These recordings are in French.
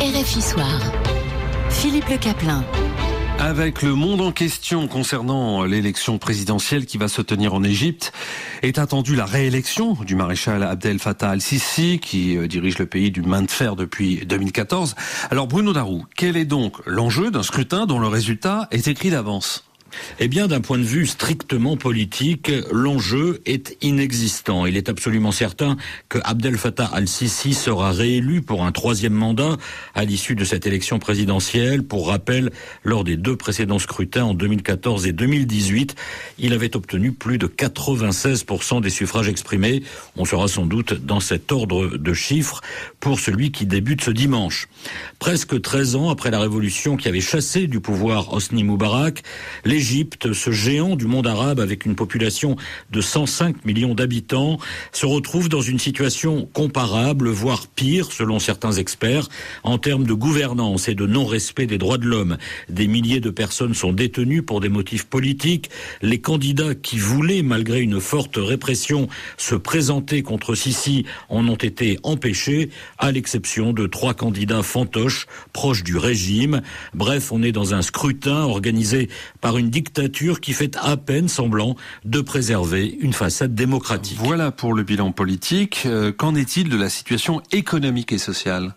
RFI Soir. Philippe Le Caplin. Avec le monde en question concernant l'élection présidentielle qui va se tenir en Égypte, est attendue la réélection du maréchal Abdel Fattah al-Sisi qui euh, dirige le pays du main de fer depuis 2014. Alors Bruno Darou, quel est donc l'enjeu d'un scrutin dont le résultat est écrit d'avance? Eh bien, d'un point de vue strictement politique, l'enjeu est inexistant. Il est absolument certain que Abdel Fattah al-Sisi sera réélu pour un troisième mandat à l'issue de cette élection présidentielle. Pour rappel, lors des deux précédents scrutins en 2014 et 2018, il avait obtenu plus de 96% des suffrages exprimés. On sera sans doute dans cet ordre de chiffres pour celui qui débute ce dimanche. Presque 13 ans après la révolution qui avait chassé du pouvoir Hosni Moubarak, l'Égypte, ce géant du monde arabe avec une population de 105 millions d'habitants, se retrouve dans une situation comparable, voire pire selon certains experts, en termes de gouvernance et de non-respect des droits de l'homme. Des milliers de personnes sont détenues pour des motifs politiques. Les candidats qui voulaient, malgré une forte répression, se présenter contre Sisi en ont été empêchés, à l'exception de trois candidats fantoches proches du régime. Bref, on est dans un scrutin organisé par une dictature qui fait à peine semblant de préserver une façade démocratique. Voilà pour le bilan politique. Euh, qu'en est-il de la situation économique et sociale?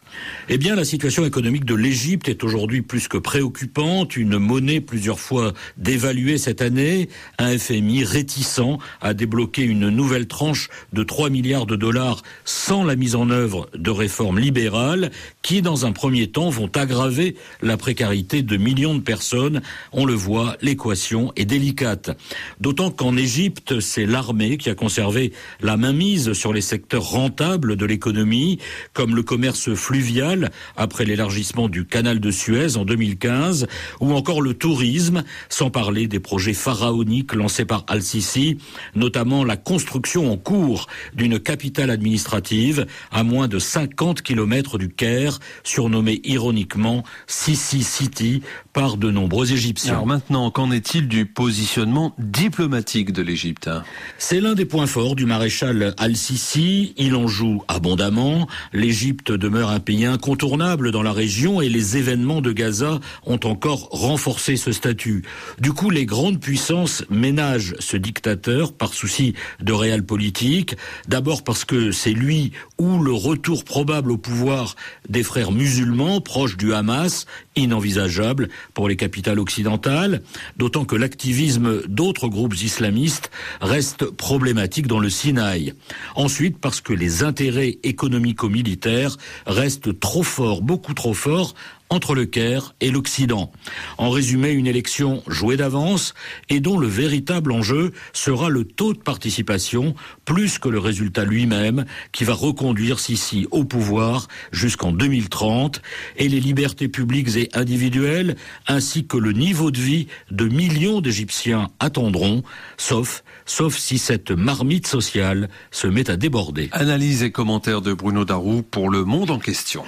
Eh bien, la situation économique de l'Égypte est aujourd'hui plus que préoccupante. Une monnaie plusieurs fois dévaluée cette année, un FMI réticent à débloquer une nouvelle tranche de 3 milliards de dollars sans la mise en œuvre de réformes libérales qui, dans un premier temps, vont aggraver la précarité de millions de personnes. On le voit, les l'équation est délicate. D'autant qu'en Égypte, c'est l'armée qui a conservé la mainmise sur les secteurs rentables de l'économie, comme le commerce fluvial après l'élargissement du canal de Suez en 2015, ou encore le tourisme, sans parler des projets pharaoniques lancés par Al-Sisi, notamment la construction en cours d'une capitale administrative à moins de 50 kilomètres du Caire, surnommée ironiquement Sisi City par de nombreux Égyptiens. Alors maintenant, est-il du positionnement diplomatique de l'Égypte C'est l'un des points forts du maréchal Al-Sisi. Il en joue abondamment. L'Égypte demeure un pays incontournable dans la région et les événements de Gaza ont encore renforcé ce statut. Du coup, les grandes puissances ménagent ce dictateur par souci de réel politique. D'abord parce que c'est lui ou le retour probable au pouvoir des frères musulmans proches du Hamas, inenvisageable pour les capitales occidentales d'autant que l'activisme d'autres groupes islamistes reste problématique dans le Sinaï. Ensuite, parce que les intérêts économico-militaires restent trop forts, beaucoup trop forts, entre le Caire et l'Occident. En résumé, une élection jouée d'avance et dont le véritable enjeu sera le taux de participation plus que le résultat lui-même qui va reconduire Sisi au pouvoir jusqu'en 2030 et les libertés publiques et individuelles ainsi que le niveau de vie de millions d'Égyptiens attendront, sauf, sauf si cette marmite sociale se met à déborder. Analyse et commentaires de Bruno Darou pour le monde en question.